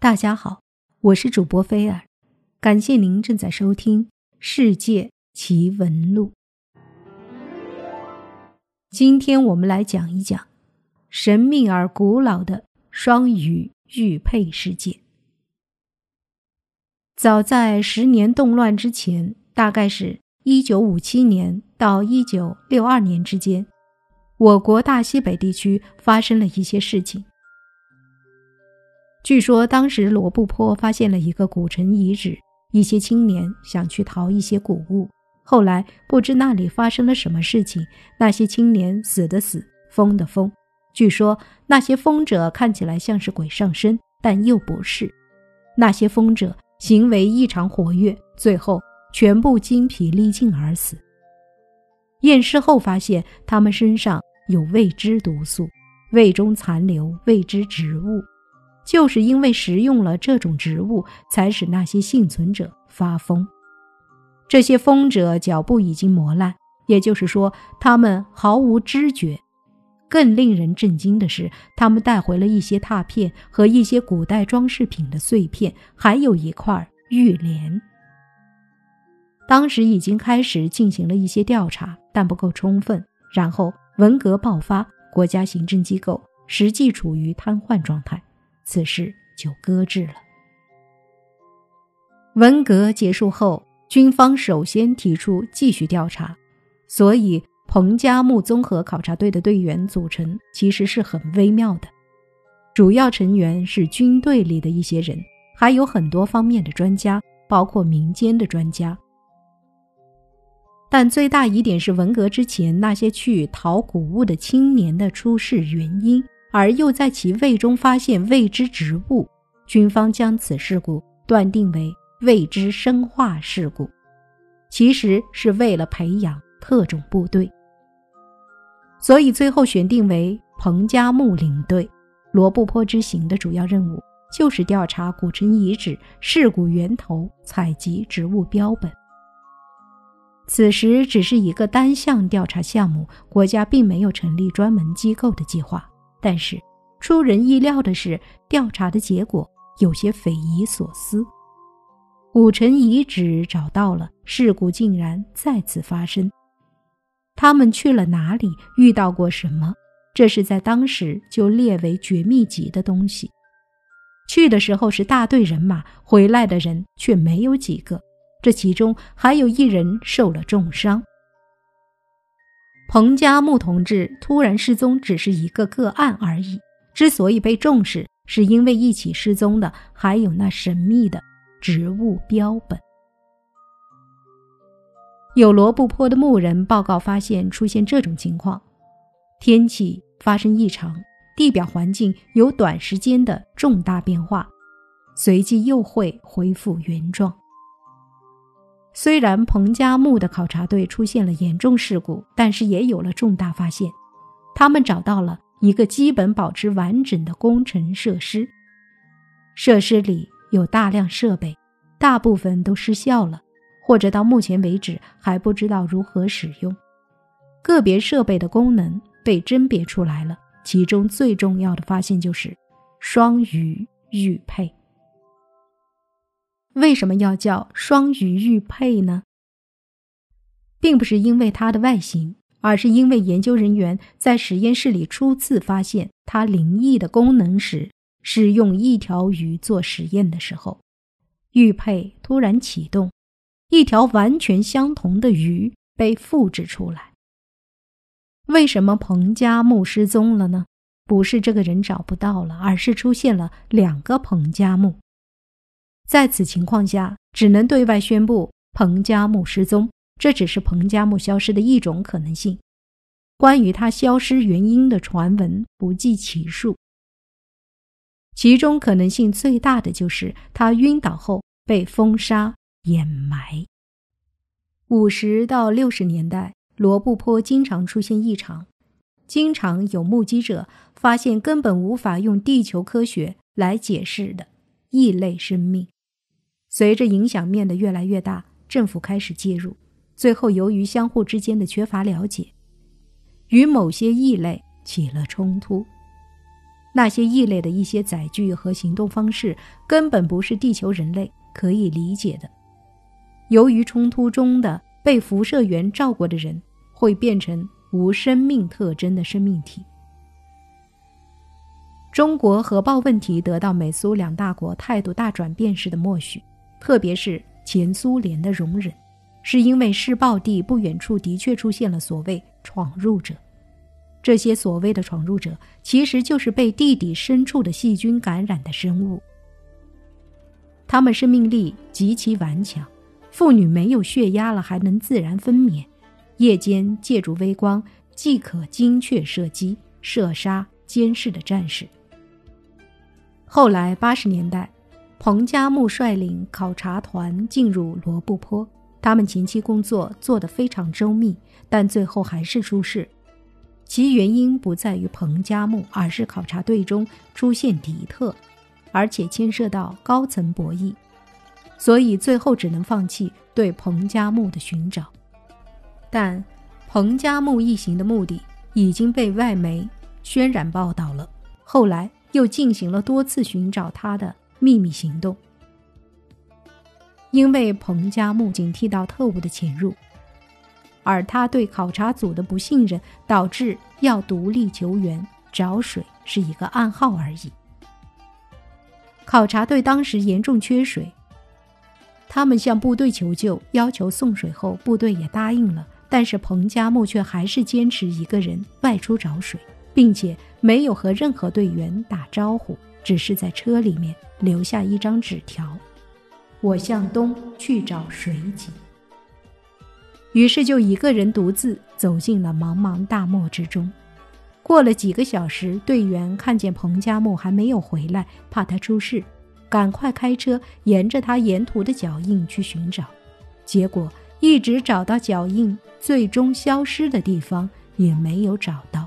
大家好，我是主播菲尔，感谢您正在收听《世界奇闻录》。今天我们来讲一讲神秘而古老的双鱼玉佩事件。早在十年动乱之前，大概是一九五七年到一九六二年之间，我国大西北地区发生了一些事情。据说当时罗布泊发现了一个古城遗址，一些青年想去淘一些古物。后来不知那里发生了什么事情，那些青年死的死，疯的疯。据说那些疯者看起来像是鬼上身，但又不是。那些疯者行为异常活跃，最后全部精疲力尽而死。验尸后发现他们身上有未知毒素，胃中残留未知植物，就是因为食用了这种植物，才使那些幸存者发疯。这些疯者脚步已经磨烂，也就是说，他们毫无知觉。更令人震惊的是，他们带回了一些拓片和一些古代装饰品的碎片，还有一块玉莲。当时已经开始进行了一些调查，但不够充分。然后文革爆发，国家行政机构实际处于瘫痪状态，此事就搁置了。文革结束后。军方首先提出继续调查，所以彭加木综合考察队的队员组成其实是很微妙的。主要成员是军队里的一些人，还有很多方面的专家，包括民间的专家。但最大疑点是文革之前那些去淘古物的青年的出事原因，而又在其胃中发现未知植物。军方将此事故断定为。未知生化事故，其实是为了培养特种部队，所以最后选定为彭加木领队。罗布泊之行的主要任务就是调查古城遗址事故源头，采集植物标本。此时只是一个单项调查项目，国家并没有成立专门机构的计划。但是出人意料的是，调查的结果有些匪夷所思。古城遗址找到了，事故竟然再次发生。他们去了哪里？遇到过什么？这是在当时就列为绝密级的东西。去的时候是大队人马，回来的人却没有几个。这其中还有一人受了重伤。彭加木同志突然失踪只是一个个案而已。之所以被重视，是因为一起失踪的还有那神秘的。植物标本，有罗布泊的牧人报告发现出现这种情况：天气发生异常，地表环境有短时间的重大变化，随即又会恢复原状。虽然彭加木的考察队出现了严重事故，但是也有了重大发现。他们找到了一个基本保持完整的工程设施，设施里。有大量设备，大部分都失效了，或者到目前为止还不知道如何使用。个别设备的功能被甄别出来了，其中最重要的发现就是双鱼玉佩。为什么要叫双鱼玉佩呢？并不是因为它的外形，而是因为研究人员在实验室里初次发现它灵异的功能时。是用一条鱼做实验的时候，玉佩突然启动，一条完全相同的鱼被复制出来。为什么彭加木失踪了呢？不是这个人找不到了，而是出现了两个彭加木。在此情况下，只能对外宣布彭加木失踪，这只是彭加木消失的一种可能性。关于他消失原因的传闻不计其数。其中可能性最大的就是他晕倒后被风沙掩埋。五十到六十年代，罗布泊经常出现异常，经常有目击者发现根本无法用地球科学来解释的异类生命。随着影响面的越来越大，政府开始介入，最后由于相互之间的缺乏了解，与某些异类起了冲突。那些异类的一些载具和行动方式，根本不是地球人类可以理解的。由于冲突中的被辐射源照过的人，会变成无生命特征的生命体。中国核爆问题得到美苏两大国态度大转变时的默许，特别是前苏联的容忍，是因为试爆地不远处的确出现了所谓闯入者。这些所谓的闯入者，其实就是被地底深处的细菌感染的生物。他们生命力极其顽强，妇女没有血压了还能自然分娩，夜间借助微光即可精确射击，射杀监视的战士。后来八十年代，彭加木率领考察团进入罗布泊，他们前期工作做得非常周密，但最后还是出事。其原因不在于彭加木，而是考察队中出现敌特，而且牵涉到高层博弈，所以最后只能放弃对彭加木的寻找。但彭加木一行的目的已经被外媒渲染报道了，后来又进行了多次寻找他的秘密行动，因为彭加木警惕到特务的潜入。而他对考察组的不信任，导致要独立求援找水是一个暗号而已。考察队当时严重缺水，他们向部队求救，要求送水后，部队也答应了。但是彭加木却还是坚持一个人外出找水，并且没有和任何队员打招呼，只是在车里面留下一张纸条：“我向东去找水井。”于是就一个人独自走进了茫茫大漠之中。过了几个小时，队员看见彭加木还没有回来，怕他出事，赶快开车沿着他沿途的脚印去寻找。结果一直找到脚印最终消失的地方，也没有找到。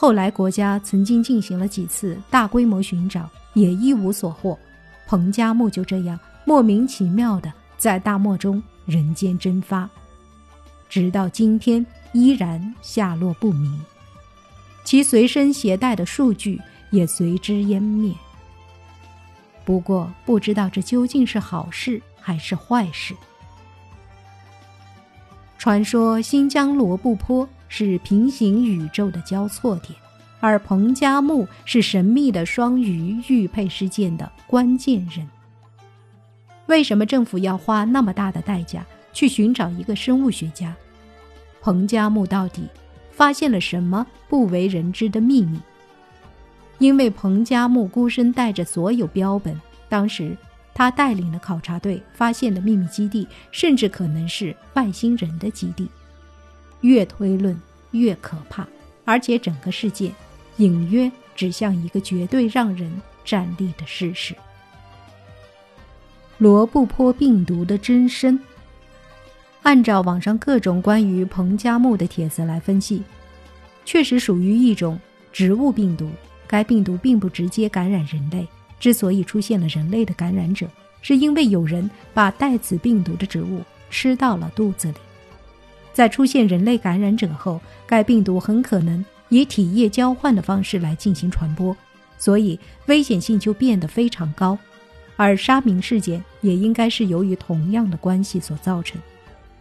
后来国家曾经进行了几次大规模寻找，也一无所获。彭加木就这样莫名其妙的。在大漠中人间蒸发，直到今天依然下落不明，其随身携带的数据也随之湮灭。不过，不知道这究竟是好事还是坏事。传说新疆罗布泊是平行宇宙的交错点，而彭加木是神秘的双鱼玉佩事件的关键人。为什么政府要花那么大的代价去寻找一个生物学家？彭加木到底发现了什么不为人知的秘密？因为彭加木孤身带着所有标本，当时他带领的考察队发现的秘密基地，甚至可能是外星人的基地。越推论越可怕，而且整个事件隐约指向一个绝对让人站立的事实。罗布泊病毒的真身。按照网上各种关于彭加木的帖子来分析，确实属于一种植物病毒。该病毒并不直接感染人类，之所以出现了人类的感染者，是因为有人把带此病毒的植物吃到了肚子里。在出现人类感染者后，该病毒很可能以体液交换的方式来进行传播，所以危险性就变得非常高。而沙明事件也应该是由于同样的关系所造成。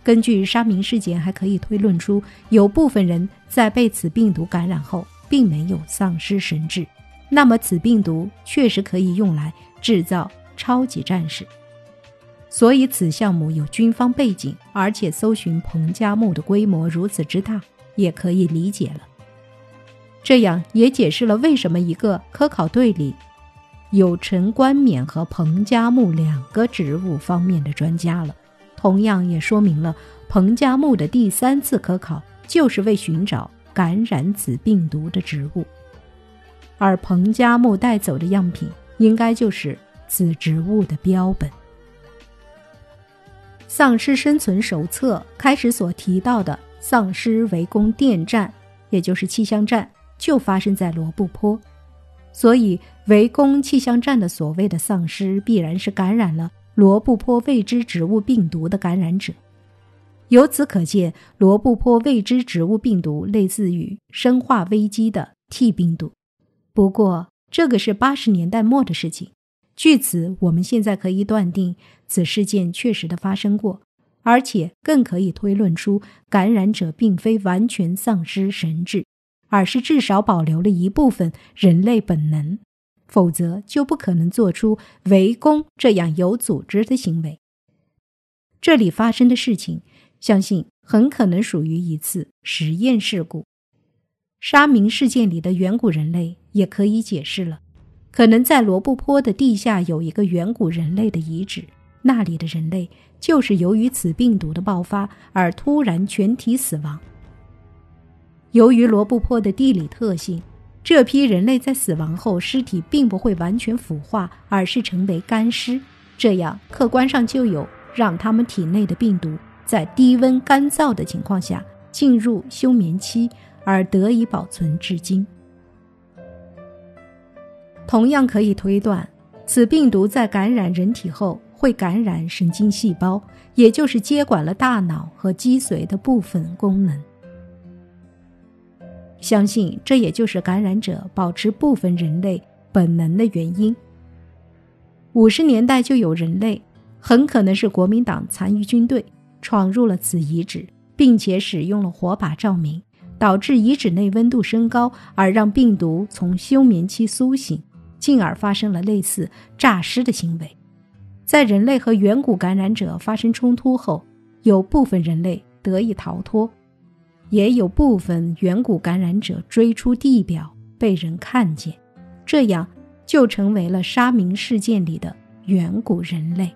根据沙明事件，还可以推论出，有部分人在被此病毒感染后，并没有丧失神智。那么，此病毒确实可以用来制造超级战士。所以，此项目有军方背景，而且搜寻彭加木的规模如此之大，也可以理解了。这样也解释了为什么一个科考队里。有陈冠冕和彭加木两个植物方面的专家了，同样也说明了彭加木的第三次科考就是为寻找感染此病毒的植物，而彭加木带走的样品应该就是此植物的标本。《丧尸生存手册》开始所提到的丧尸围攻电站，也就是气象站，就发生在罗布泊。所以，围攻气象站的所谓的丧尸，必然是感染了罗布泊未知植物病毒的感染者。由此可见，罗布泊未知植物病毒类似于《生化危机》的 T 病毒。不过，这个是八十年代末的事情。据此，我们现在可以断定此事件确实的发生过，而且更可以推论出感染者并非完全丧失神智，而是至少保留了一部分人类本能，否则就不可能做出围攻这样有组织的行为。这里发生的事情，相信很可能属于一次实验事故。沙明事件里的远古人类也可以解释了。可能在罗布泊的地下有一个远古人类的遗址，那里的人类就是由于此病毒的爆发而突然全体死亡。由于罗布泊的地理特性，这批人类在死亡后尸体并不会完全腐化，而是成为干尸，这样客观上就有让他们体内的病毒在低温干燥的情况下进入休眠期，而得以保存至今。同样可以推断，此病毒在感染人体后会感染神经细胞，也就是接管了大脑和脊髓的部分功能。相信这也就是感染者保持部分人类本能的原因。五十年代就有人类，很可能是国民党残余军队闯入了此遗址，并且使用了火把照明，导致遗址内温度升高，而让病毒从休眠期苏醒。进而发生了类似诈尸的行为，在人类和远古感染者发生冲突后，有部分人类得以逃脱，也有部分远古感染者追出地表被人看见，这样就成为了沙明事件里的远古人类。